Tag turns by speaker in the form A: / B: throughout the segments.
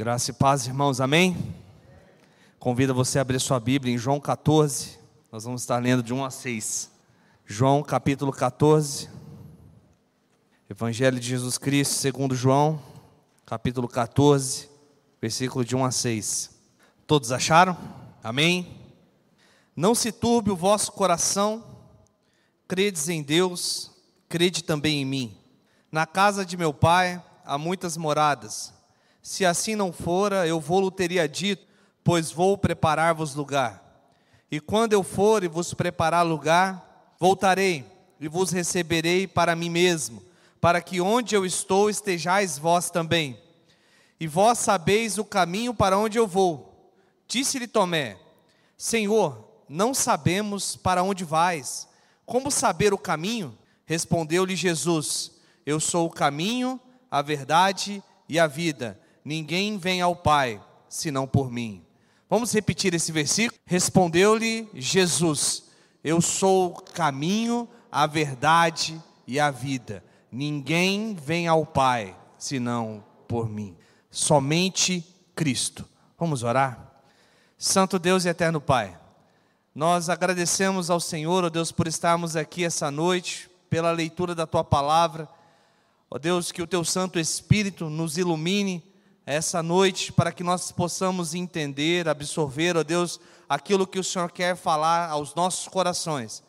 A: Graça e paz, irmãos, amém? Convido você a abrir sua Bíblia em João 14, nós vamos estar lendo de 1 a 6. João capítulo 14, Evangelho de Jesus Cristo, segundo João, capítulo 14, versículo de 1 a 6. Todos acharam? Amém? Não se turbe o vosso coração, credes em Deus, crede também em mim. Na casa de meu pai há muitas moradas. Se assim não fora, eu vou-lo teria dito, pois vou preparar-vos lugar. E quando eu for e vos preparar lugar, voltarei e vos receberei para mim mesmo, para que onde eu estou estejais vós também. E vós sabeis o caminho para onde eu vou. Disse-lhe Tomé: Senhor, não sabemos para onde vais. Como saber o caminho? Respondeu-lhe Jesus: Eu sou o caminho, a verdade e a vida. Ninguém vem ao Pai senão por mim. Vamos repetir esse versículo? Respondeu-lhe Jesus: Eu sou o caminho, a verdade e a vida. Ninguém vem ao Pai senão por mim. Somente Cristo. Vamos orar? Santo Deus e eterno Pai, nós agradecemos ao Senhor, ó Deus, por estarmos aqui essa noite, pela leitura da tua palavra. Ó Deus, que o teu Santo Espírito nos ilumine essa noite para que nós possamos entender, absorver, ó Deus, aquilo que o Senhor quer falar aos nossos corações.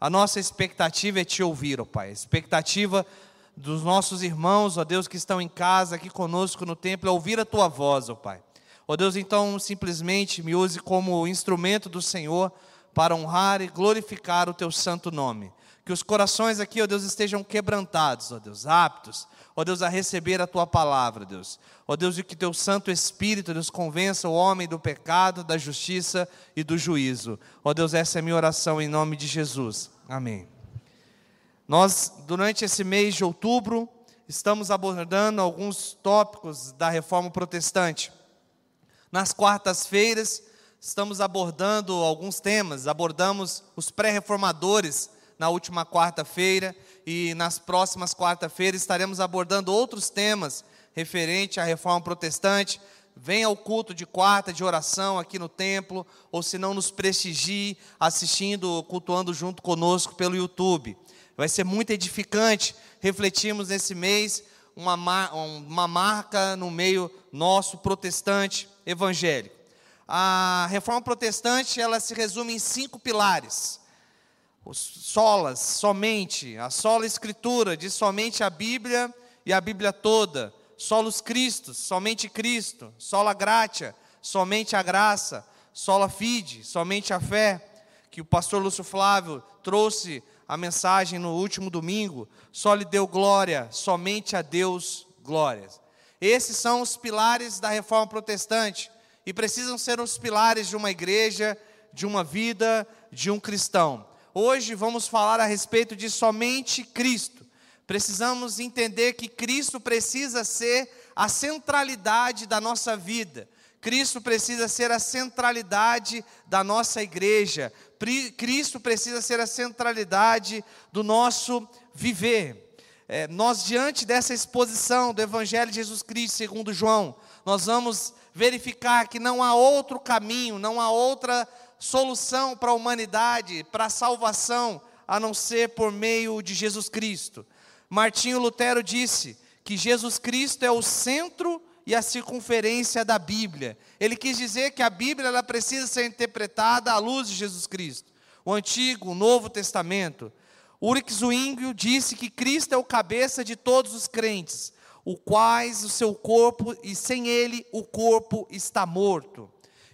A: A nossa expectativa é te ouvir, ó Pai. A expectativa dos nossos irmãos, ó Deus, que estão em casa, aqui conosco no templo, é ouvir a tua voz, ó Pai. Ó Deus, então simplesmente me use como instrumento do Senhor para honrar e glorificar o teu santo nome. Que os corações aqui, ó Deus, estejam quebrantados, ó Deus, aptos ó Deus, a receber a tua palavra, Deus. Ó Deus, e que teu Santo Espírito, Deus, convença o homem do pecado, da justiça e do juízo. Ó Deus, essa é a minha oração em nome de Jesus. Amém. Nós, durante esse mês de outubro, estamos abordando alguns tópicos da reforma protestante. Nas quartas-feiras, estamos abordando alguns temas. Abordamos os pré-reformadores na última quarta-feira e nas próximas quarta-feiras estaremos abordando outros temas referente à reforma protestante. Venha ao culto de quarta de oração aqui no templo, ou se não nos prestigie assistindo, cultuando junto conosco pelo YouTube. Vai ser muito edificante. Refletimos nesse mês uma, uma marca no meio nosso protestante evangélico. A reforma protestante ela se resume em cinco pilares solas, somente, a sola escritura, diz somente a Bíblia e a Bíblia toda, solos Cristos, somente Cristo, sola gratia, somente a graça, sola fide, somente a fé, que o pastor Lúcio Flávio trouxe a mensagem no último domingo, só lhe deu glória, somente a Deus glórias. Esses são os pilares da reforma protestante e precisam ser os pilares de uma igreja, de uma vida, de um cristão. Hoje vamos falar a respeito de somente Cristo. Precisamos entender que Cristo precisa ser a centralidade da nossa vida. Cristo precisa ser a centralidade da nossa igreja. Cristo precisa ser a centralidade do nosso viver. É, nós, diante dessa exposição do Evangelho de Jesus Cristo, segundo João, nós vamos verificar que não há outro caminho, não há outra solução para a humanidade, para a salvação, a não ser por meio de Jesus Cristo. Martinho Lutero disse que Jesus Cristo é o centro e a circunferência da Bíblia. Ele quis dizer que a Bíblia ela precisa ser interpretada à luz de Jesus Cristo. O Antigo, o Novo Testamento. Ulrich Zwingli disse que Cristo é o cabeça de todos os crentes, o quais o seu corpo e sem ele o corpo está morto.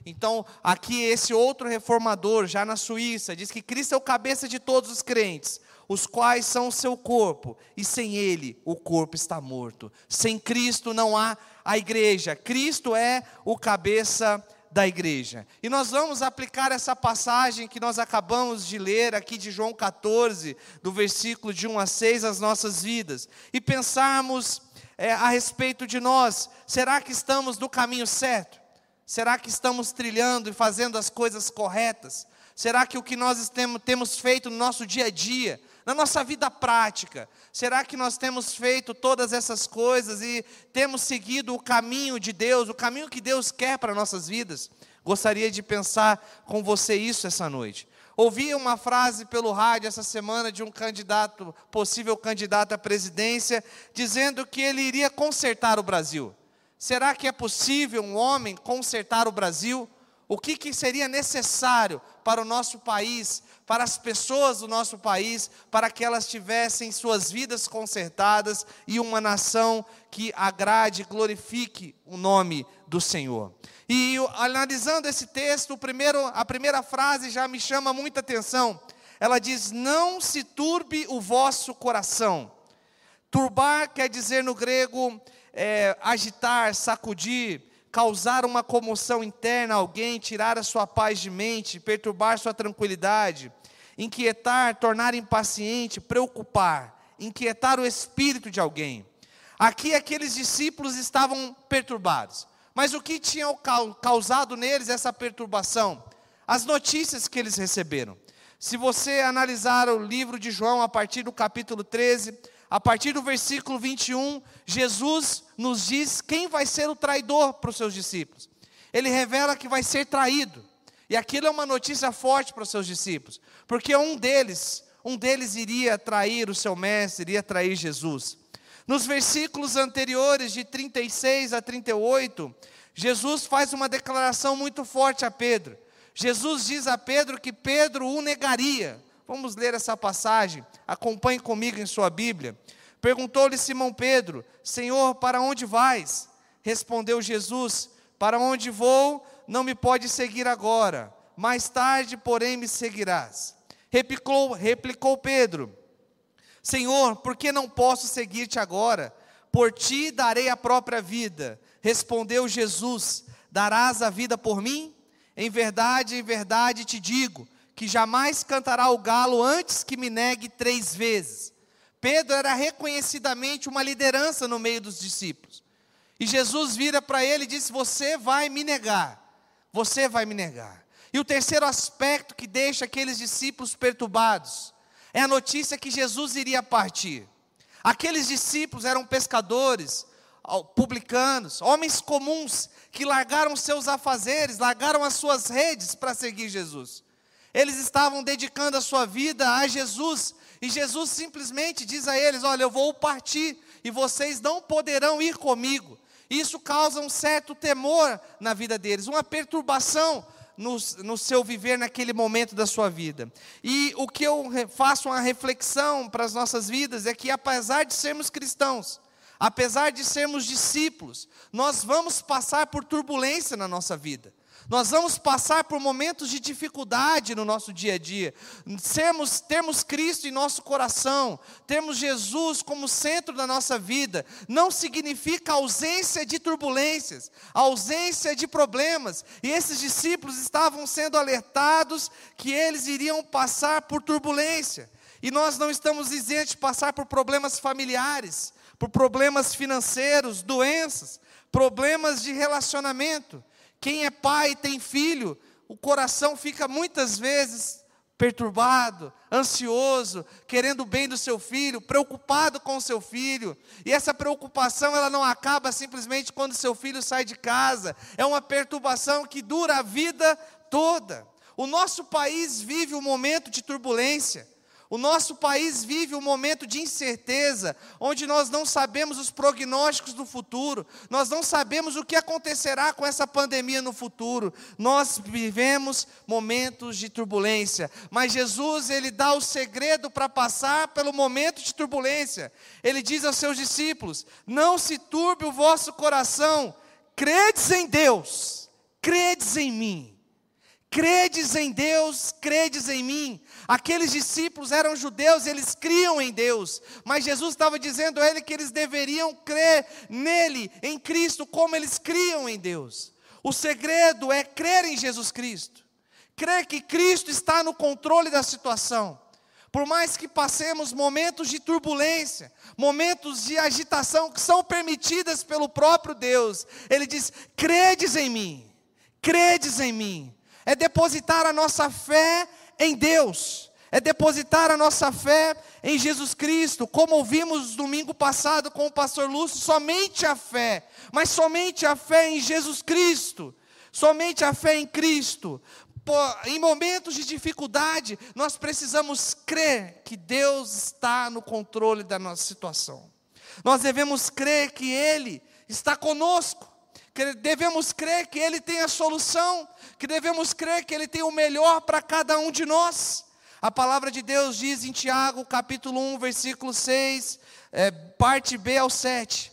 A: Então, aqui esse outro reformador, já na Suíça, diz que Cristo é o cabeça de todos os crentes, os quais são o seu corpo, e sem ele o corpo está morto. Sem Cristo não há a igreja. Cristo é o cabeça da igreja. E nós vamos aplicar essa passagem que nós acabamos de ler aqui de João 14, do versículo de 1 a 6 às nossas vidas, e pensarmos é, a respeito de nós. Será que estamos no caminho certo? Será que estamos trilhando e fazendo as coisas corretas? Será que o que nós temos feito no nosso dia a dia, Na nossa vida prática, será que nós temos feito todas essas coisas e temos seguido o caminho de Deus, o caminho que Deus quer para nossas vidas? Gostaria de pensar com você isso essa noite. Ouvi uma frase pelo rádio essa semana de um candidato, possível candidato à presidência, dizendo que ele iria consertar o Brasil. Será que é possível um homem consertar o Brasil? O que, que seria necessário para o nosso país, para as pessoas do nosso país, para que elas tivessem suas vidas consertadas e uma nação que agrade glorifique o nome do Senhor? E analisando esse texto, primeiro, a primeira frase já me chama muita atenção. Ela diz: Não se turbe o vosso coração. Turbar quer dizer no grego é, agitar, sacudir, causar uma comoção interna a alguém, tirar a sua paz de mente, perturbar sua tranquilidade, inquietar, tornar impaciente, preocupar, inquietar o espírito de alguém. Aqui aqueles discípulos estavam perturbados. Mas o que tinha causado neles essa perturbação? As notícias que eles receberam. Se você analisar o livro de João a partir do capítulo 13, a partir do versículo 21, Jesus nos diz quem vai ser o traidor para os seus discípulos. Ele revela que vai ser traído. E aquilo é uma notícia forte para os seus discípulos, porque um deles, um deles iria trair o seu mestre, iria trair Jesus. Nos versículos anteriores, de 36 a 38, Jesus faz uma declaração muito forte a Pedro. Jesus diz a Pedro que Pedro o negaria. Vamos ler essa passagem, acompanhe comigo em sua Bíblia. Perguntou-lhe Simão Pedro: Senhor, para onde vais? Respondeu Jesus: Para onde vou, não me pode seguir agora, mais tarde, porém, me seguirás. Replicou, replicou Pedro: Senhor, por que não posso seguir-te agora? Por ti darei a própria vida. Respondeu Jesus: Darás a vida por mim? Em verdade, em verdade te digo que jamais cantará o galo antes que me negue três vezes. Pedro era reconhecidamente uma liderança no meio dos discípulos. E Jesus vira para ele e disse: Você vai me negar. Você vai me negar. E o terceiro aspecto que deixa aqueles discípulos perturbados é a notícia que Jesus iria partir. Aqueles discípulos eram pescadores, publicanos, homens comuns que largaram seus afazeres, largaram as suas redes para seguir Jesus. Eles estavam dedicando a sua vida a Jesus, e Jesus simplesmente diz a eles: Olha, eu vou partir e vocês não poderão ir comigo. Isso causa um certo temor na vida deles, uma perturbação no, no, seu viver naquele momento da sua vida. E o que eu faço uma reflexão para as nossas vidas é que, apesar de sermos cristãos, apesar de sermos discípulos, nós vamos passar por turbulência na nossa vida. Nós vamos passar por momentos de dificuldade no nosso dia a dia. Sermos, termos Cristo em nosso coração, termos Jesus como centro da nossa vida, não significa ausência de turbulências, ausência de problemas. E esses discípulos estavam sendo alertados que eles iriam passar por turbulência. E nós não estamos isentos de passar por problemas familiares, por problemas financeiros, doenças, problemas de relacionamento. Quem é pai e tem filho, o coração fica muitas vezes perturbado, ansioso, querendo o bem do seu filho, preocupado com o seu filho. E essa preocupação ela não acaba simplesmente quando seu filho sai de casa. É uma perturbação que dura a vida toda. O nosso país vive um momento de turbulência. O nosso país vive um momento de incerteza, onde nós não sabemos os prognósticos do futuro, nós não sabemos o que acontecerá com essa pandemia no futuro. Nós vivemos momentos de turbulência, mas Jesus, ele dá o segredo para passar pelo momento de turbulência. Ele diz aos seus discípulos: "Não se turbe o vosso coração, credes em Deus, credes em mim." Credes em Deus, credes em mim. Aqueles discípulos eram judeus, eles criam em Deus, mas Jesus estava dizendo a ele que eles deveriam crer nele, em Cristo, como eles criam em Deus. O segredo é crer em Jesus Cristo, crer que Cristo está no controle da situação. Por mais que passemos momentos de turbulência, momentos de agitação que são permitidas pelo próprio Deus, Ele diz: credes em mim, credes em mim é depositar a nossa fé em Deus, é depositar a nossa fé em Jesus Cristo, como ouvimos domingo passado com o pastor Lúcio, somente a fé, mas somente a fé em Jesus Cristo, somente a fé em Cristo. Em momentos de dificuldade, nós precisamos crer que Deus está no controle da nossa situação. Nós devemos crer que Ele está conosco, que devemos crer que Ele tem a solução, que devemos crer que Ele tem o melhor para cada um de nós. A palavra de Deus diz em Tiago, capítulo 1, versículo 6, é, parte B ao 7,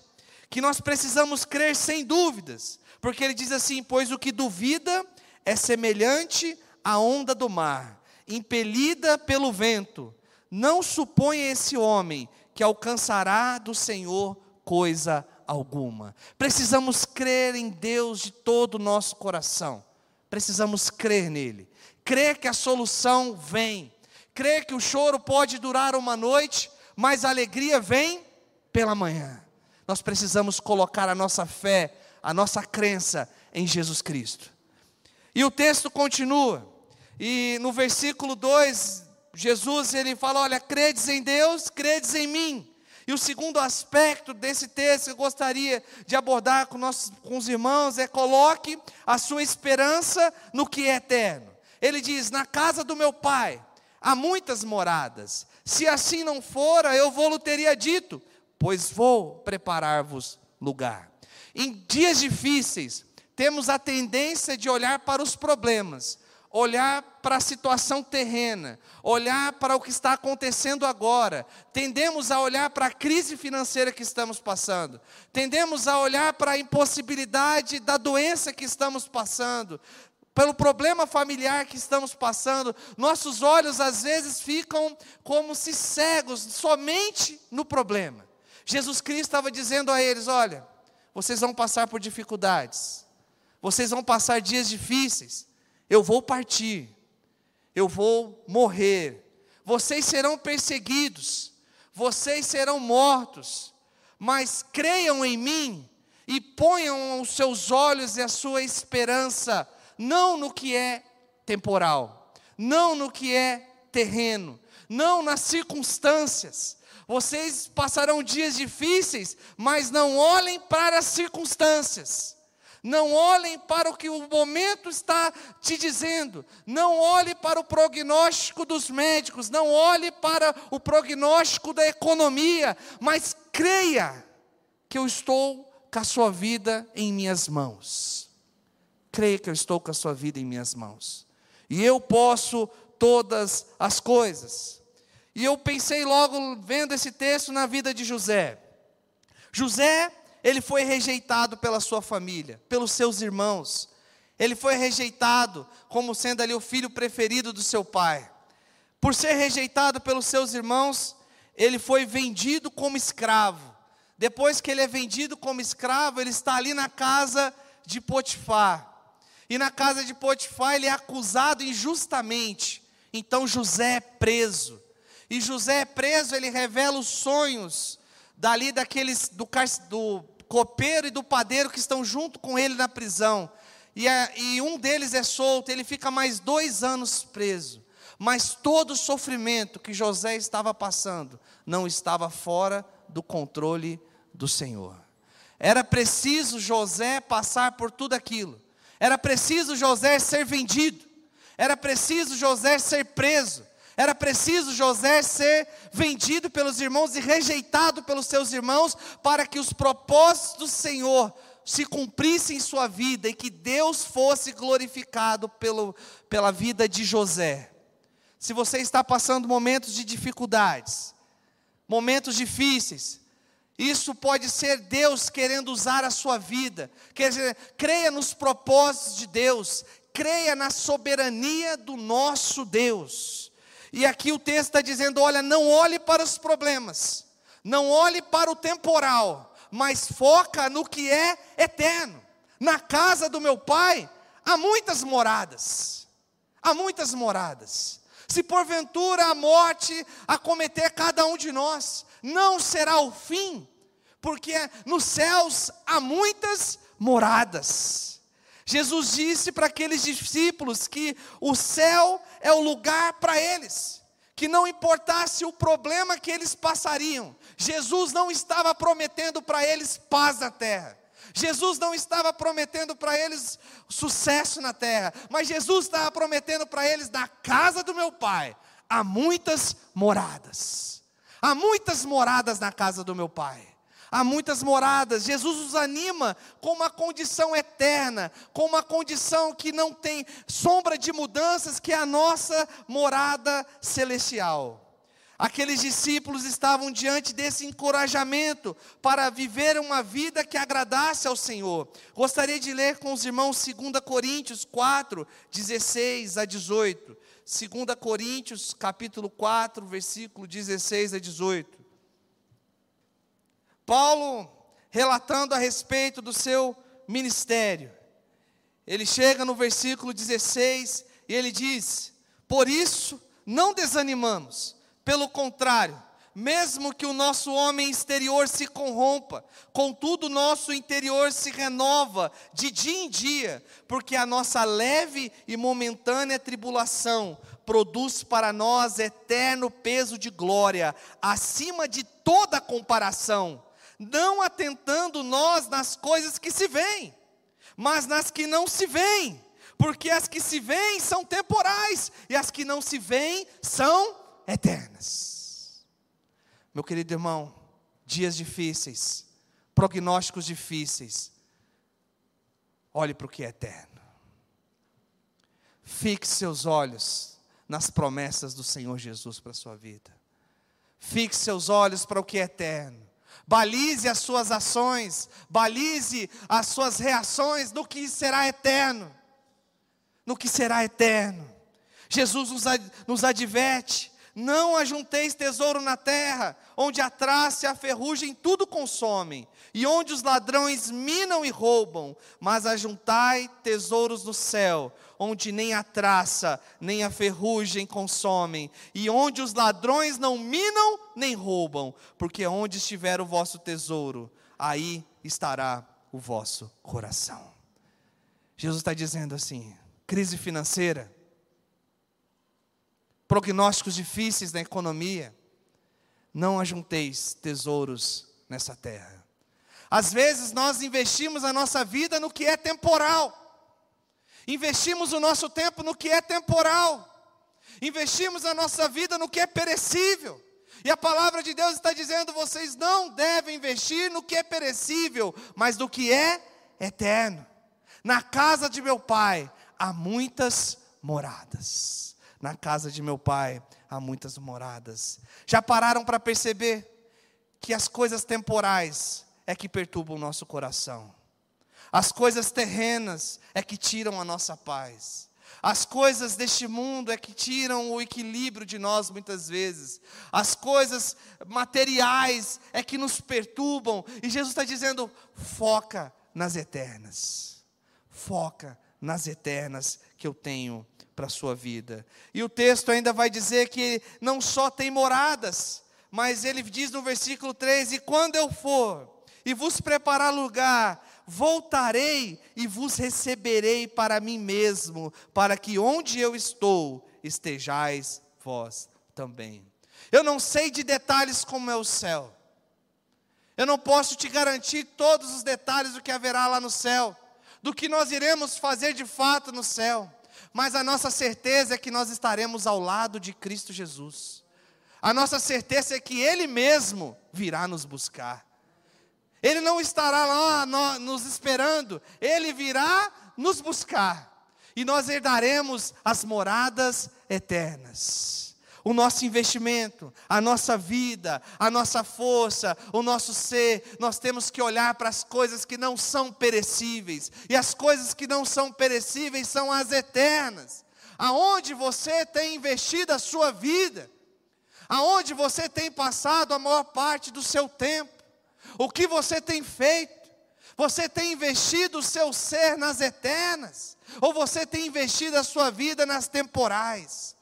A: que nós precisamos crer sem dúvidas, porque ele diz assim: Pois o que duvida é semelhante à onda do mar, impelida pelo vento. Não suponha esse homem que alcançará do Senhor coisa alguma. Precisamos crer em Deus de todo o nosso coração. Precisamos crer nele. Crer que a solução vem crê que o choro pode durar uma noite, mas a alegria vem pela manhã. Nós precisamos colocar a nossa fé, a nossa crença em Jesus Cristo. E o texto continua, e no versículo 2, Jesus ele fala: Olha, credes em Deus, credes em mim. E o segundo aspecto desse texto que eu gostaria de abordar com, nossos, com os irmãos é: coloque a sua esperança no que é eterno. Ele diz: Na casa do meu pai há muitas moradas. Se assim não fora, eu vou-lhe teria dito, pois vou preparar-vos lugar. Em dias difíceis, temos a tendência de olhar para os problemas, olhar para a situação terrena, olhar para o que está acontecendo agora. Tendemos a olhar para a crise financeira que estamos passando. Tendemos a olhar para a impossibilidade da doença que estamos passando pelo problema familiar que estamos passando, nossos olhos às vezes ficam como se cegos somente no problema. Jesus Cristo estava dizendo a eles: olha, vocês vão passar por dificuldades, vocês vão passar dias difíceis, eu vou partir, eu vou morrer, vocês serão perseguidos, vocês serão mortos, mas creiam em mim e ponham os seus olhos e a sua esperança não no que é temporal, não no que é terreno, não nas circunstâncias. Vocês passarão dias difíceis, mas não olhem para as circunstâncias. Não olhem para o que o momento está te dizendo. Não olhe para o prognóstico dos médicos. Não olhe para o prognóstico da economia. Mas creia que eu estou com a sua vida em minhas mãos creia que eu estou com a sua vida em minhas mãos. E eu posso todas as coisas. E eu pensei logo, vendo esse texto, na vida de José. José, ele foi rejeitado pela sua família, pelos seus irmãos. Ele foi rejeitado como sendo ali o filho preferido do seu pai. Por ser rejeitado pelos seus irmãos, ele foi vendido como escravo. Depois que ele é vendido como escravo, ele está ali na casa de Potifar. E na casa de Potifar ele é acusado injustamente. Então José é preso. E José é preso, ele revela os sonhos dali daqueles do, do copeiro e do padeiro que estão junto com ele na prisão. E, a, e um deles é solto, ele fica mais dois anos preso. Mas todo o sofrimento que José estava passando não estava fora do controle do Senhor. Era preciso José passar por tudo aquilo era preciso José ser vendido, era preciso José ser preso, era preciso José ser vendido pelos irmãos e rejeitado pelos seus irmãos, para que os propósitos do Senhor se cumprissem em sua vida e que Deus fosse glorificado pelo, pela vida de José. Se você está passando momentos de dificuldades, momentos difíceis, isso pode ser Deus querendo usar a sua vida. Quer dizer, creia nos propósitos de Deus, creia na soberania do nosso Deus. E aqui o texto está dizendo: olha, não olhe para os problemas, não olhe para o temporal, mas foca no que é eterno. Na casa do meu pai há muitas moradas, há muitas moradas. Se porventura a morte acometer cada um de nós, não será o fim, porque nos céus há muitas moradas. Jesus disse para aqueles discípulos que o céu é o lugar para eles, que não importasse o problema que eles passariam, Jesus não estava prometendo para eles paz na terra. Jesus não estava prometendo para eles sucesso na terra, mas Jesus estava prometendo para eles: na casa do meu pai há muitas moradas. Há muitas moradas na casa do meu pai. Há muitas moradas. Jesus os anima com uma condição eterna, com uma condição que não tem sombra de mudanças, que é a nossa morada celestial. Aqueles discípulos estavam diante desse encorajamento para viver uma vida que agradasse ao Senhor. Gostaria de ler com os irmãos 2 Coríntios 4, 16 a 18. 2 Coríntios, capítulo 4, versículo 16 a 18. Paulo, relatando a respeito do seu ministério, ele chega no versículo 16 e ele diz: Por isso não desanimamos pelo contrário, mesmo que o nosso homem exterior se corrompa, contudo o nosso interior se renova de dia em dia, porque a nossa leve e momentânea tribulação produz para nós eterno peso de glória, acima de toda comparação, não atentando nós nas coisas que se veem, mas nas que não se veem, porque as que se veem são temporais e as que não se veem são eternas. Meu querido irmão, dias difíceis, prognósticos difíceis, olhe para o que é eterno. Fixe seus olhos nas promessas do Senhor Jesus para a sua vida. Fixe seus olhos para o que é eterno. Balize as suas ações, balize as suas reações no que será eterno. No que será eterno. Jesus nos, ad, nos adverte não ajunteis tesouro na terra, onde a traça e a ferrugem tudo consomem, e onde os ladrões minam e roubam, mas ajuntai tesouros no céu, onde nem a traça nem a ferrugem consomem, e onde os ladrões não minam nem roubam, porque onde estiver o vosso tesouro, aí estará o vosso coração. Jesus está dizendo assim: crise financeira, prognósticos difíceis na economia, não ajunteis tesouros nessa terra. Às vezes nós investimos a nossa vida no que é temporal, investimos o nosso tempo no que é temporal, investimos a nossa vida no que é perecível. E a palavra de Deus está dizendo: vocês não devem investir no que é perecível, mas no que é eterno. Na casa de meu pai há muitas moradas. Na casa de meu pai há muitas moradas. Já pararam para perceber que as coisas temporais é que perturbam o nosso coração? As coisas terrenas é que tiram a nossa paz. As coisas deste mundo é que tiram o equilíbrio de nós muitas vezes. As coisas materiais é que nos perturbam. E Jesus está dizendo: foca nas eternas. Foca nas eternas que eu tenho para a sua vida. E o texto ainda vai dizer que não só tem moradas, mas ele diz no versículo 3: E quando eu for e vos preparar lugar, voltarei e vos receberei para mim mesmo, para que onde eu estou estejais vós também. Eu não sei de detalhes como é o céu. Eu não posso te garantir todos os detalhes do que haverá lá no céu, do que nós iremos fazer de fato no céu mas a nossa certeza é que nós estaremos ao lado de Cristo Jesus. A nossa certeza é que Ele mesmo virá nos buscar. Ele não estará lá nos esperando, Ele virá nos buscar. E nós herdaremos as moradas eternas o nosso investimento, a nossa vida, a nossa força, o nosso ser, nós temos que olhar para as coisas que não são perecíveis, e as coisas que não são perecíveis são as eternas. Aonde você tem investido a sua vida, aonde você tem passado a maior parte do seu tempo, o que você tem feito, você tem investido o seu ser nas eternas, ou você tem investido a sua vida nas temporais?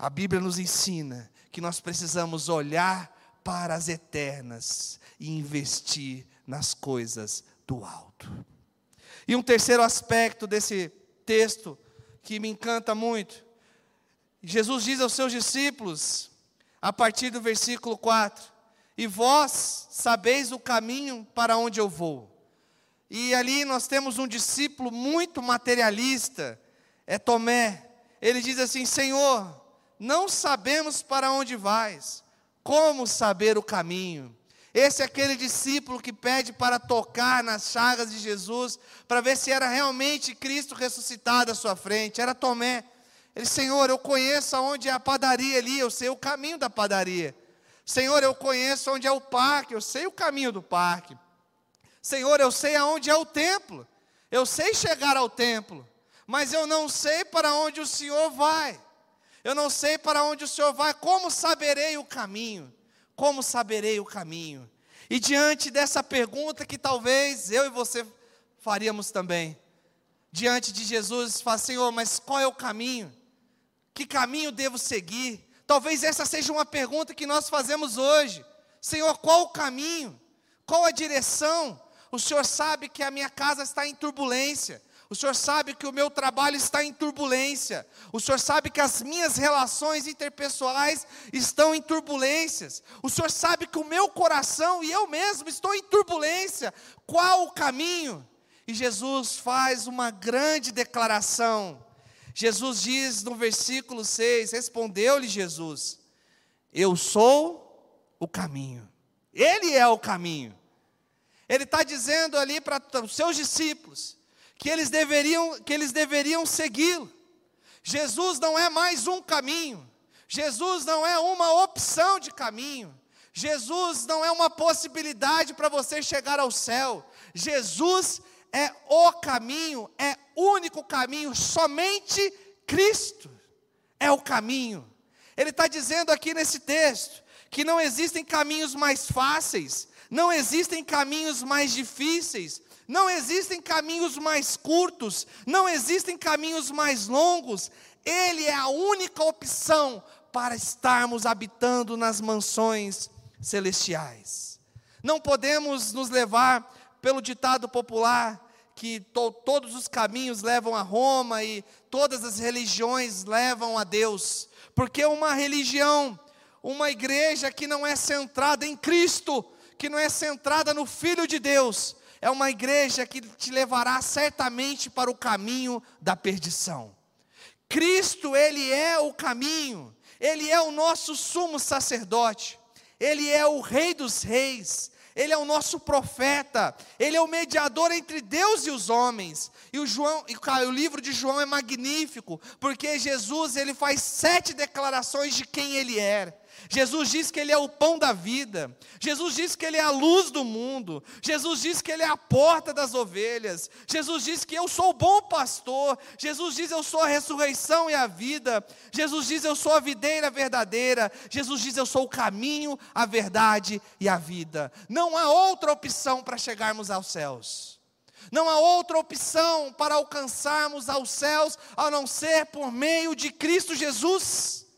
A: A Bíblia nos ensina que nós precisamos olhar para as eternas e investir nas coisas do alto. E um terceiro aspecto desse texto que me encanta muito, Jesus diz aos seus discípulos, a partir do versículo 4: E vós sabeis o caminho para onde eu vou. E ali nós temos um discípulo muito materialista, é Tomé. Ele diz assim: Senhor, não sabemos para onde vais, como saber o caminho? Esse é aquele discípulo que pede para tocar nas chagas de Jesus, para ver se era realmente Cristo ressuscitado à sua frente. Era Tomé. Ele, Senhor, eu conheço onde é a padaria ali, eu sei o caminho da padaria. Senhor, eu conheço onde é o parque, eu sei o caminho do parque. Senhor, eu sei aonde é o templo, eu sei chegar ao templo, mas eu não sei para onde o Senhor vai. Eu não sei para onde o Senhor vai, como saberei o caminho? Como saberei o caminho? E diante dessa pergunta que talvez eu e você faríamos também, diante de Jesus, fala, Senhor, mas qual é o caminho? Que caminho devo seguir? Talvez essa seja uma pergunta que nós fazemos hoje. Senhor, qual o caminho? Qual a direção? O Senhor sabe que a minha casa está em turbulência. O Senhor sabe que o meu trabalho está em turbulência. O Senhor sabe que as minhas relações interpessoais estão em turbulências. O Senhor sabe que o meu coração e eu mesmo estou em turbulência. Qual o caminho? E Jesus faz uma grande declaração. Jesus diz no versículo 6: Respondeu-lhe Jesus: Eu sou o caminho. Ele é o caminho. Ele está dizendo ali para os seus discípulos que eles deveriam, que eles deveriam segui-lo. Jesus não é mais um caminho, Jesus não é uma opção de caminho, Jesus não é uma possibilidade para você chegar ao céu, Jesus é o caminho, é único caminho, somente Cristo é o caminho. Ele está dizendo aqui nesse texto que não existem caminhos mais fáceis, não existem caminhos mais difíceis, não existem caminhos mais curtos, não existem caminhos mais longos. Ele é a única opção para estarmos habitando nas mansões celestiais. Não podemos nos levar pelo ditado popular que to, todos os caminhos levam a Roma e todas as religiões levam a Deus, porque uma religião, uma igreja que não é centrada em Cristo, que não é centrada no Filho de Deus, é uma igreja que te levará certamente para o caminho da perdição. Cristo, Ele é o caminho, Ele é o nosso sumo sacerdote, Ele é o Rei dos Reis, Ele é o nosso profeta, Ele é o mediador entre Deus e os homens. E o, João, o livro de João é magnífico, porque Jesus ele faz sete declarações de quem Ele é. Jesus diz que Ele é o pão da vida. Jesus diz que Ele é a luz do mundo. Jesus diz que Ele é a porta das ovelhas. Jesus diz que eu sou o bom pastor. Jesus diz eu sou a ressurreição e a vida. Jesus diz eu sou a videira verdadeira. Jesus diz eu sou o caminho, a verdade e a vida. Não há outra opção para chegarmos aos céus. Não há outra opção para alcançarmos aos céus a não ser por meio de Cristo Jesus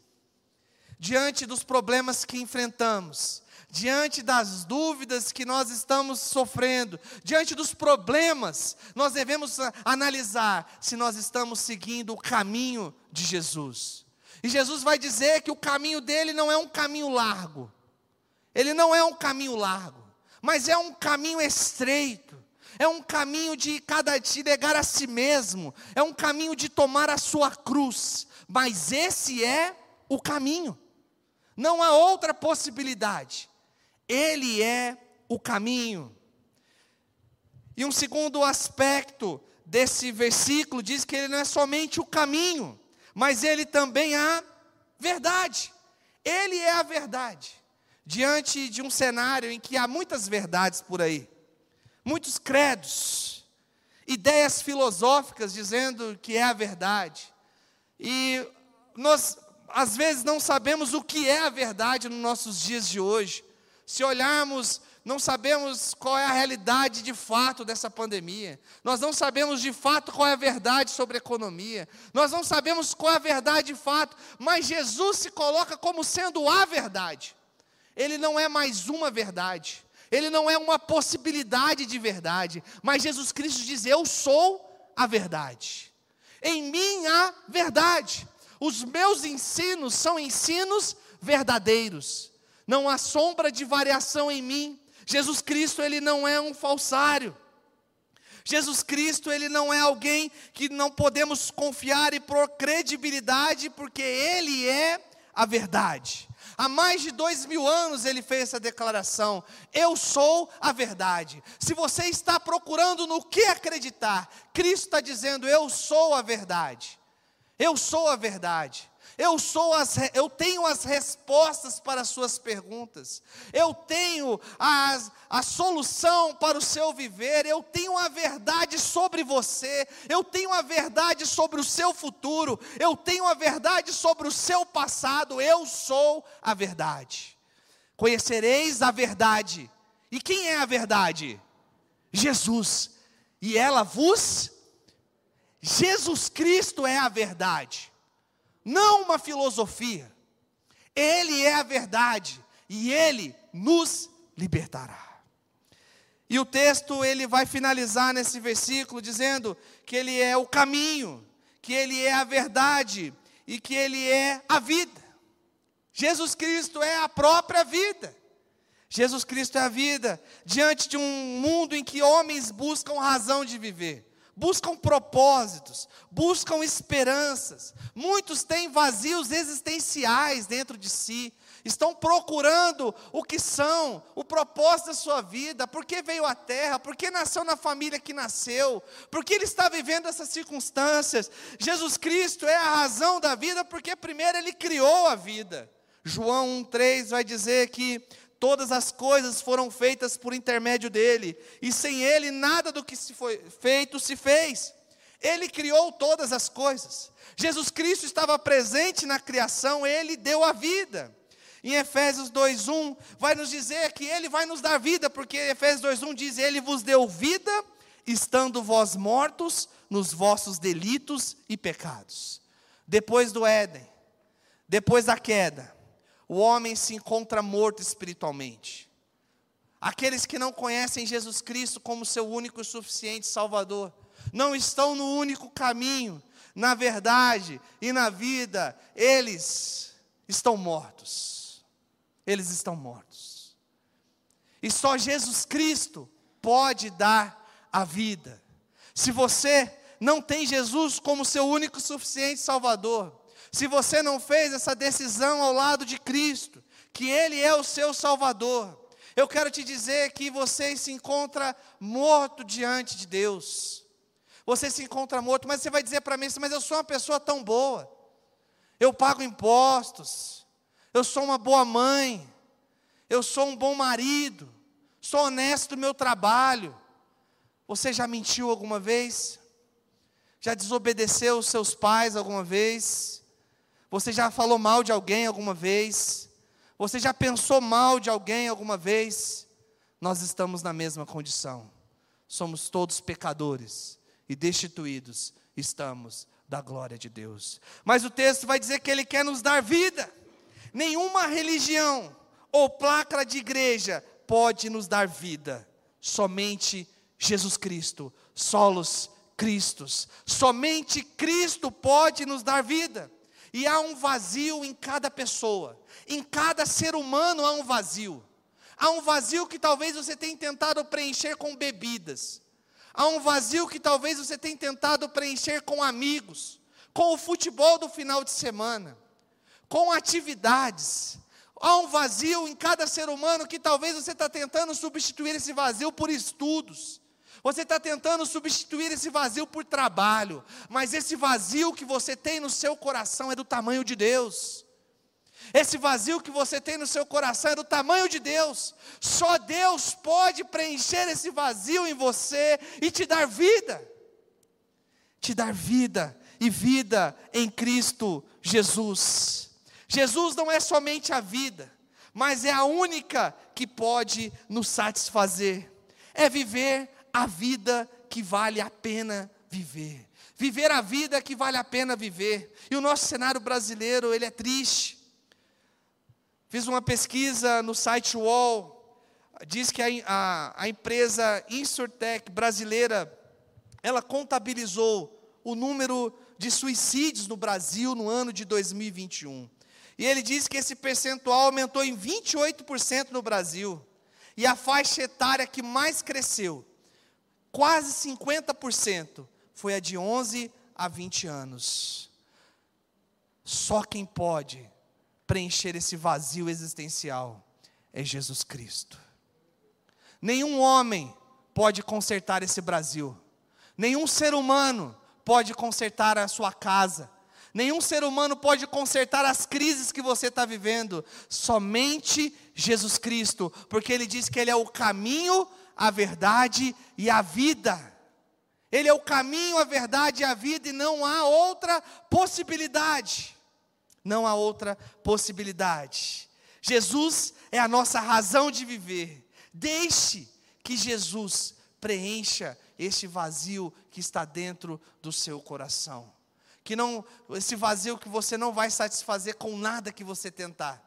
A: diante dos problemas que enfrentamos, diante das dúvidas que nós estamos sofrendo, diante dos problemas, nós devemos analisar se nós estamos seguindo o caminho de Jesus. E Jesus vai dizer que o caminho dele não é um caminho largo, ele não é um caminho largo, mas é um caminho estreito. É um caminho de cada dia negar a si mesmo, é um caminho de tomar a sua cruz, mas esse é o caminho. Não há outra possibilidade. Ele é o caminho. E um segundo aspecto desse versículo diz que ele não é somente o caminho, mas ele também é a verdade. Ele é a verdade. Diante de um cenário em que há muitas verdades por aí, muitos credos, ideias filosóficas dizendo que é a verdade. E nós às vezes não sabemos o que é a verdade nos nossos dias de hoje. Se olharmos, não sabemos qual é a realidade de fato dessa pandemia. Nós não sabemos de fato qual é a verdade sobre a economia. Nós não sabemos qual é a verdade de fato, mas Jesus se coloca como sendo a verdade. Ele não é mais uma verdade. Ele não é uma possibilidade de verdade, mas Jesus Cristo diz: "Eu sou a verdade". Em mim há verdade. Os meus ensinos são ensinos verdadeiros. Não há sombra de variação em mim. Jesus Cristo, ele não é um falsário. Jesus Cristo, ele não é alguém que não podemos confiar e por credibilidade, porque ele é a verdade. Há mais de dois mil anos ele fez essa declaração: Eu sou a verdade. Se você está procurando no que acreditar, Cristo está dizendo: Eu sou a verdade. Eu sou a verdade. Eu sou as, eu tenho as respostas para as suas perguntas. Eu tenho as, a solução para o seu viver. Eu tenho a verdade sobre você. Eu tenho a verdade sobre o seu futuro. Eu tenho a verdade sobre o seu passado. Eu sou a verdade. Conhecereis a verdade. E quem é a verdade? Jesus. E ela vos Jesus Cristo é a verdade não uma filosofia. Ele é a verdade e ele nos libertará. E o texto ele vai finalizar nesse versículo dizendo que ele é o caminho, que ele é a verdade e que ele é a vida. Jesus Cristo é a própria vida. Jesus Cristo é a vida diante de um mundo em que homens buscam razão de viver buscam propósitos, buscam esperanças. Muitos têm vazios existenciais dentro de si, estão procurando o que são, o propósito da sua vida, por que veio à terra, por que nasceu na família que nasceu, por que ele está vivendo essas circunstâncias. Jesus Cristo é a razão da vida, porque primeiro ele criou a vida. João 1,3 vai dizer que Todas as coisas foram feitas por intermédio dele, e sem ele nada do que se foi feito se fez. Ele criou todas as coisas. Jesus Cristo estava presente na criação, ele deu a vida. Em Efésios 2:1 vai nos dizer que ele vai nos dar vida, porque Efésios 2:1 diz: "Ele vos deu vida, estando vós mortos nos vossos delitos e pecados". Depois do Éden, depois da queda, o homem se encontra morto espiritualmente. Aqueles que não conhecem Jesus Cristo como seu único e suficiente Salvador, não estão no único caminho, na verdade e na vida, eles estão mortos. Eles estão mortos. E só Jesus Cristo pode dar a vida. Se você não tem Jesus como seu único e suficiente Salvador, se você não fez essa decisão ao lado de Cristo, que Ele é o seu Salvador, eu quero te dizer que você se encontra morto diante de Deus. Você se encontra morto, mas você vai dizer para mim, mas eu sou uma pessoa tão boa. Eu pago impostos. Eu sou uma boa mãe. Eu sou um bom marido. Sou honesto no meu trabalho. Você já mentiu alguma vez? Já desobedeceu os seus pais alguma vez? Você já falou mal de alguém alguma vez? Você já pensou mal de alguém alguma vez? Nós estamos na mesma condição. Somos todos pecadores e destituídos estamos da glória de Deus. Mas o texto vai dizer que ele quer nos dar vida. Nenhuma religião ou placa de igreja pode nos dar vida. Somente Jesus Cristo, solos Cristos. Somente Cristo pode nos dar vida. E há um vazio em cada pessoa, em cada ser humano há um vazio. Há um vazio que talvez você tenha tentado preencher com bebidas. Há um vazio que talvez você tenha tentado preencher com amigos, com o futebol do final de semana, com atividades. Há um vazio em cada ser humano que talvez você está tentando substituir esse vazio por estudos, você está tentando substituir esse vazio por trabalho, mas esse vazio que você tem no seu coração é do tamanho de Deus. Esse vazio que você tem no seu coração é do tamanho de Deus. Só Deus pode preencher esse vazio em você e te dar vida. Te dar vida e vida em Cristo Jesus. Jesus não é somente a vida, mas é a única que pode nos satisfazer. É viver a vida que vale a pena viver. Viver a vida que vale a pena viver. E o nosso cenário brasileiro, ele é triste. Fiz uma pesquisa no site Wall, diz que a, a, a empresa Insurtech brasileira, ela contabilizou o número de suicídios no Brasil no ano de 2021. E ele diz que esse percentual aumentou em 28% no Brasil. E a faixa etária que mais cresceu, quase 50%, foi a de 11 a 20 anos. Só quem pode preencher esse vazio existencial é Jesus Cristo. Nenhum homem pode consertar esse Brasil. Nenhum ser humano pode consertar a sua casa. Nenhum ser humano pode consertar as crises que você está vivendo. Somente Jesus Cristo, porque Ele diz que Ele é o caminho, a verdade e a vida. Ele é o caminho, a verdade e a vida, e não há outra possibilidade. Não há outra possibilidade. Jesus é a nossa razão de viver. Deixe que Jesus preencha este vazio que está dentro do seu coração. Que não esse vazio que você não vai satisfazer com nada que você tentar.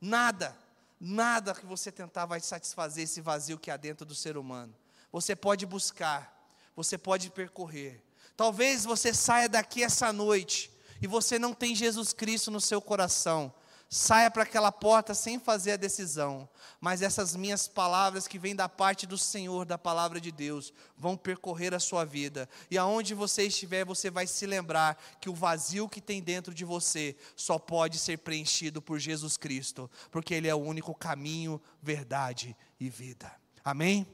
A: Nada, nada que você tentar vai satisfazer esse vazio que há dentro do ser humano. Você pode buscar, você pode percorrer. Talvez você saia daqui essa noite e você não tem Jesus Cristo no seu coração saia para aquela porta sem fazer a decisão, mas essas minhas palavras que vêm da parte do Senhor, da palavra de Deus, vão percorrer a sua vida, e aonde você estiver, você vai se lembrar que o vazio que tem dentro de você só pode ser preenchido por Jesus Cristo, porque Ele é o único caminho, verdade e vida. Amém?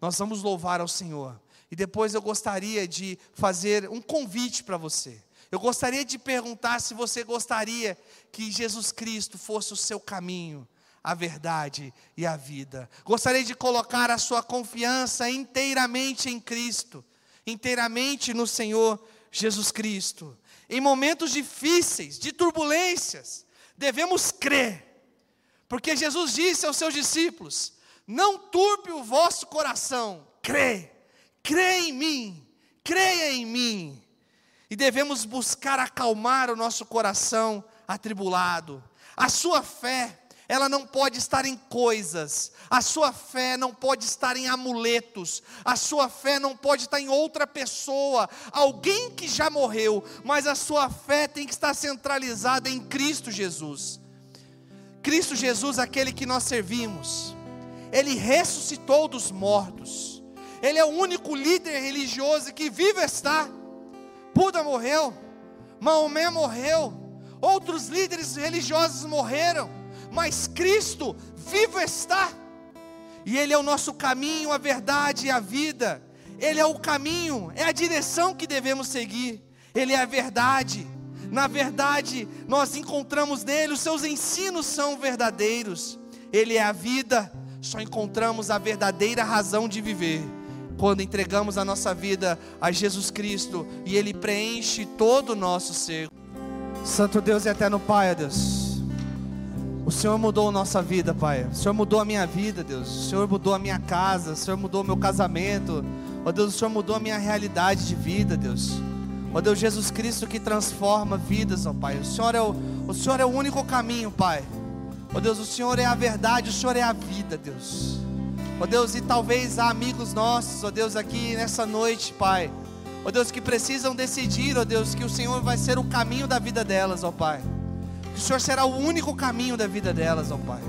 A: Nós vamos louvar ao Senhor, e depois eu gostaria de fazer um convite para você. Eu gostaria de perguntar se você gostaria que Jesus Cristo fosse o seu caminho, a verdade e a vida. Gostaria de colocar a sua confiança inteiramente em Cristo, inteiramente no Senhor Jesus Cristo. Em momentos difíceis, de turbulências, devemos crer, porque Jesus disse aos seus discípulos: Não turbe o vosso coração, crê, crê em mim, creia em mim e devemos buscar acalmar o nosso coração atribulado. A sua fé, ela não pode estar em coisas, a sua fé não pode estar em amuletos, a sua fé não pode estar em outra pessoa, alguém que já morreu, mas a sua fé tem que estar centralizada em Cristo Jesus. Cristo Jesus, aquele que nós servimos, ele ressuscitou dos mortos, ele é o único líder religioso que vive está Buda morreu, Maomé morreu, outros líderes religiosos morreram, mas Cristo vivo está, e Ele é o nosso caminho, a verdade e a vida, Ele é o caminho, é a direção que devemos seguir, Ele é a verdade. Na verdade, nós encontramos nele, os seus ensinos são verdadeiros, Ele é a vida, só encontramos a verdadeira razão de viver quando entregamos a nossa vida a Jesus Cristo e Ele preenche todo o nosso ser. Santo Deus e eterno Pai, Deus. O Senhor mudou a nossa vida, Pai. O Senhor mudou a minha vida, Deus. O Senhor mudou a minha casa. O Senhor mudou o meu casamento. Ó Deus, o Senhor mudou a minha realidade de vida, Deus. Ó Deus, Jesus Cristo que transforma vidas, ó Pai. O Senhor, é o, o Senhor é o único caminho, Pai. Ó Deus, o Senhor é a verdade, o Senhor é a vida, Deus. Ó Deus, e talvez há amigos nossos, ó Deus, aqui nessa noite, Pai. Ó Deus, que precisam decidir, ó Deus, que o Senhor vai ser o caminho da vida delas, ó Pai. Que o Senhor será o único caminho da vida delas, ó Pai.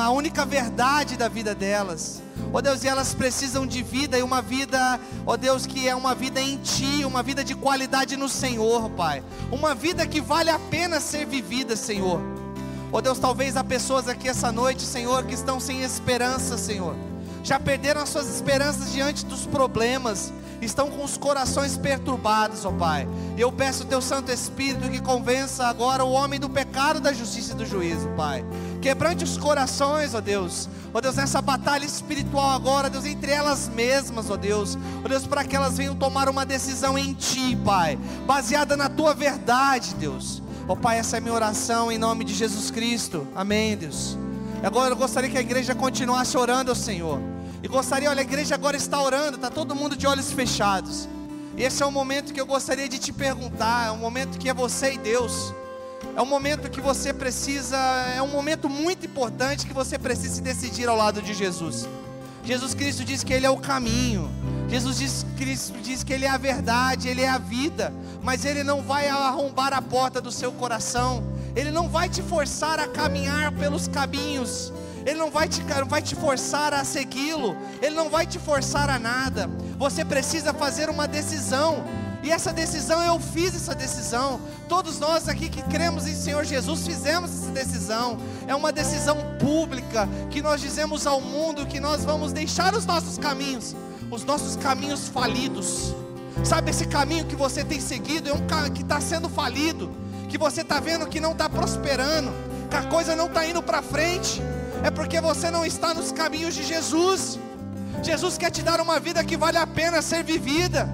A: A única verdade da vida delas. Ó Deus, e elas precisam de vida e uma vida, ó Deus, que é uma vida em Ti, uma vida de qualidade no Senhor, Pai. Uma vida que vale a pena ser vivida, Senhor. Oh Deus, talvez há pessoas aqui essa noite, Senhor, que estão sem esperança, Senhor. Já perderam as suas esperanças diante dos problemas, estão com os corações perturbados, ó Pai. Eu peço o Teu Santo Espírito que convença agora o homem do pecado, da justiça e do juízo, Pai. Quebrante os corações, ó Deus. Ó Deus, nessa batalha espiritual agora, Deus, entre elas mesmas, ó Deus. Ó Deus, para que elas venham tomar uma decisão em Ti, Pai, baseada na Tua verdade, Deus. Ó Pai, essa é minha oração em nome de Jesus Cristo. Amém, Deus. Agora eu gostaria que a igreja continuasse orando ao Senhor. E gostaria, olha, a igreja agora está orando, está todo mundo de olhos fechados. E esse é um momento que eu gostaria de te perguntar, é um momento que é você e Deus. É um momento que você precisa, é um momento muito importante que você precisa se decidir ao lado de Jesus. Jesus Cristo diz que Ele é o caminho. Jesus diz, Cristo diz que Ele é a verdade, Ele é a vida, mas Ele não vai arrombar a porta do seu coração, Ele não vai te forçar a caminhar pelos caminhos, Ele não vai te, vai te forçar a segui-lo, Ele não vai te forçar a nada, você precisa fazer uma decisão, e essa decisão, eu fiz essa decisão. Todos nós aqui que cremos em Senhor Jesus fizemos essa decisão. É uma decisão pública que nós dizemos ao mundo que nós vamos deixar os nossos caminhos, os nossos caminhos falidos. Sabe esse caminho que você tem seguido é um caminho que está sendo falido, que você está vendo que não está prosperando, que a coisa não está indo para frente. É porque você não está nos caminhos de Jesus. Jesus quer te dar uma vida que vale a pena ser vivida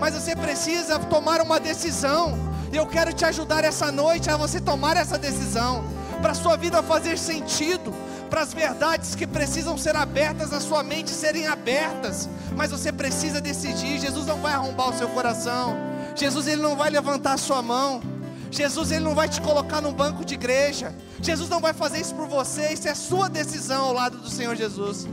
A: mas você precisa tomar uma decisão. E eu quero te ajudar essa noite a você tomar essa decisão, para sua vida fazer sentido, para as verdades que precisam ser abertas na sua mente serem abertas, mas você precisa decidir. Jesus não vai arrombar o seu coração, Jesus ele não vai levantar a sua mão. Jesus ele não vai te colocar num banco de igreja. Jesus não vai fazer isso por você. Isso é sua decisão ao lado do Senhor Jesus.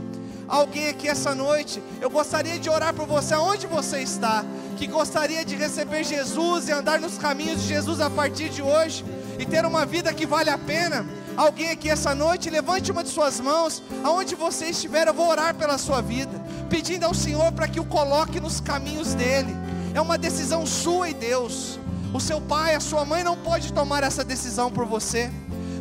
A: Alguém aqui essa noite, eu gostaria de orar por você aonde você está que gostaria de receber Jesus e andar nos caminhos de Jesus a partir de hoje e ter uma vida que vale a pena. Alguém aqui essa noite, levante uma de suas mãos, aonde você estiver, eu vou orar pela sua vida, pedindo ao Senhor para que o coloque nos caminhos dele. É uma decisão sua e Deus. O seu pai, a sua mãe não pode tomar essa decisão por você.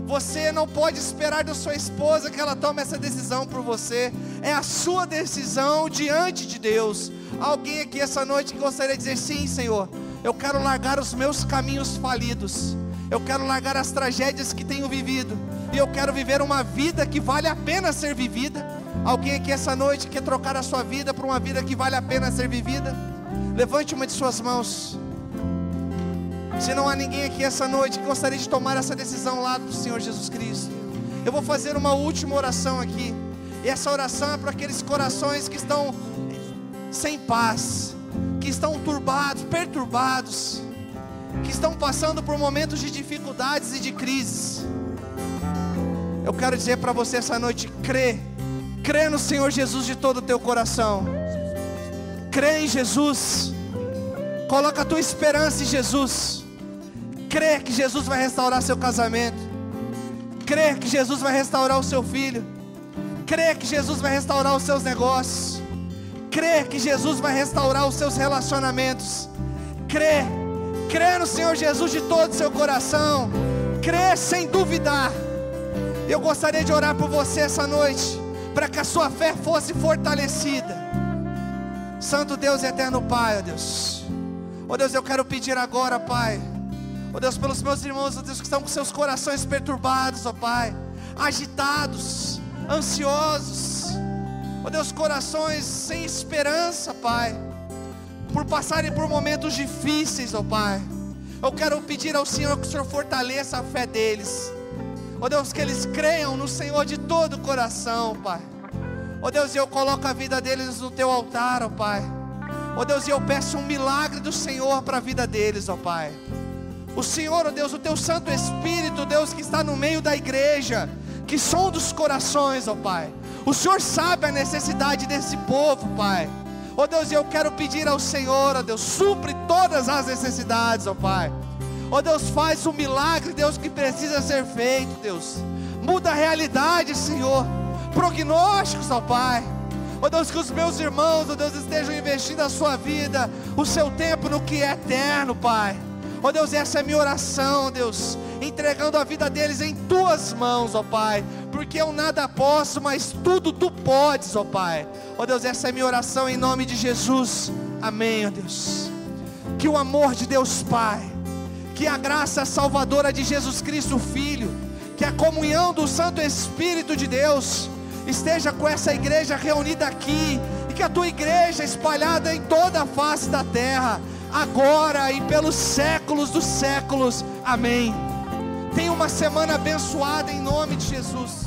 A: Você não pode esperar da sua esposa que ela tome essa decisão por você. É a sua decisão diante de Deus. Alguém aqui essa noite que gostaria de dizer: Sim, Senhor, eu quero largar os meus caminhos falidos, eu quero largar as tragédias que tenho vivido, e eu quero viver uma vida que vale a pena ser vivida. Alguém aqui essa noite quer trocar a sua vida por uma vida que vale a pena ser vivida? Levante uma de suas mãos. Se não há ninguém aqui essa noite que gostaria de tomar essa decisão lá do Senhor Jesus Cristo, eu vou fazer uma última oração aqui. E essa oração é para aqueles corações que estão sem paz, que estão turbados, perturbados, que estão passando por momentos de dificuldades e de crises. Eu quero dizer para você essa noite: crê, crê no Senhor Jesus de todo o teu coração, crê em Jesus, coloca a tua esperança em Jesus, crê que Jesus vai restaurar seu casamento, crê que Jesus vai restaurar o seu filho, crê que Jesus vai restaurar os seus negócios crê que Jesus vai restaurar os seus relacionamentos. Crê, crê no Senhor Jesus de todo o seu coração. Crê sem duvidar. Eu gostaria de orar por você essa noite, para que a sua fé fosse fortalecida. Santo Deus eterno Pai, ó Deus. Ó Deus, eu quero pedir agora, Pai. Ó Deus, pelos meus irmãos, ó Deus, que estão com seus corações perturbados, ó Pai, agitados, ansiosos ó Deus, corações sem esperança, Pai, por passarem por momentos difíceis, ó Pai. Eu quero pedir ao Senhor que o Senhor fortaleça a fé deles, ó Deus, que eles creiam no Senhor de todo o coração, Pai. Ó Deus, eu coloco a vida deles no teu altar, ó Pai. Ó Deus, eu peço um milagre do Senhor para a vida deles, ó Pai. O Senhor, ó Deus, o teu Santo Espírito, Deus, que está no meio da igreja, que som dos corações, ó Pai. O Senhor sabe a necessidade desse povo, Pai. Ó oh Deus, eu quero pedir ao Senhor, ó oh Deus, supre todas as necessidades, ó oh Pai. Ó Deus, faz o milagre, Deus, que precisa ser feito, Deus. Muda a realidade, Senhor. Prognósticos, ó Pai. Ó Deus, que os meus irmãos, ó Deus, estejam investindo a sua vida, o seu tempo no que é eterno, Pai. Ó Deus, essa é a minha oração, Deus entregando a vida deles em tuas mãos, ó Pai, porque eu nada posso, mas tudo tu podes, ó Pai. Ó Deus, essa é minha oração em nome de Jesus. Amém, ó Deus. Que o amor de Deus Pai, que a graça salvadora de Jesus Cristo Filho, que a comunhão do Santo Espírito de Deus esteja com essa igreja reunida aqui e que a tua igreja espalhada em toda a face da terra, agora e pelos séculos dos séculos. Amém. Tenha uma semana abençoada em nome de Jesus.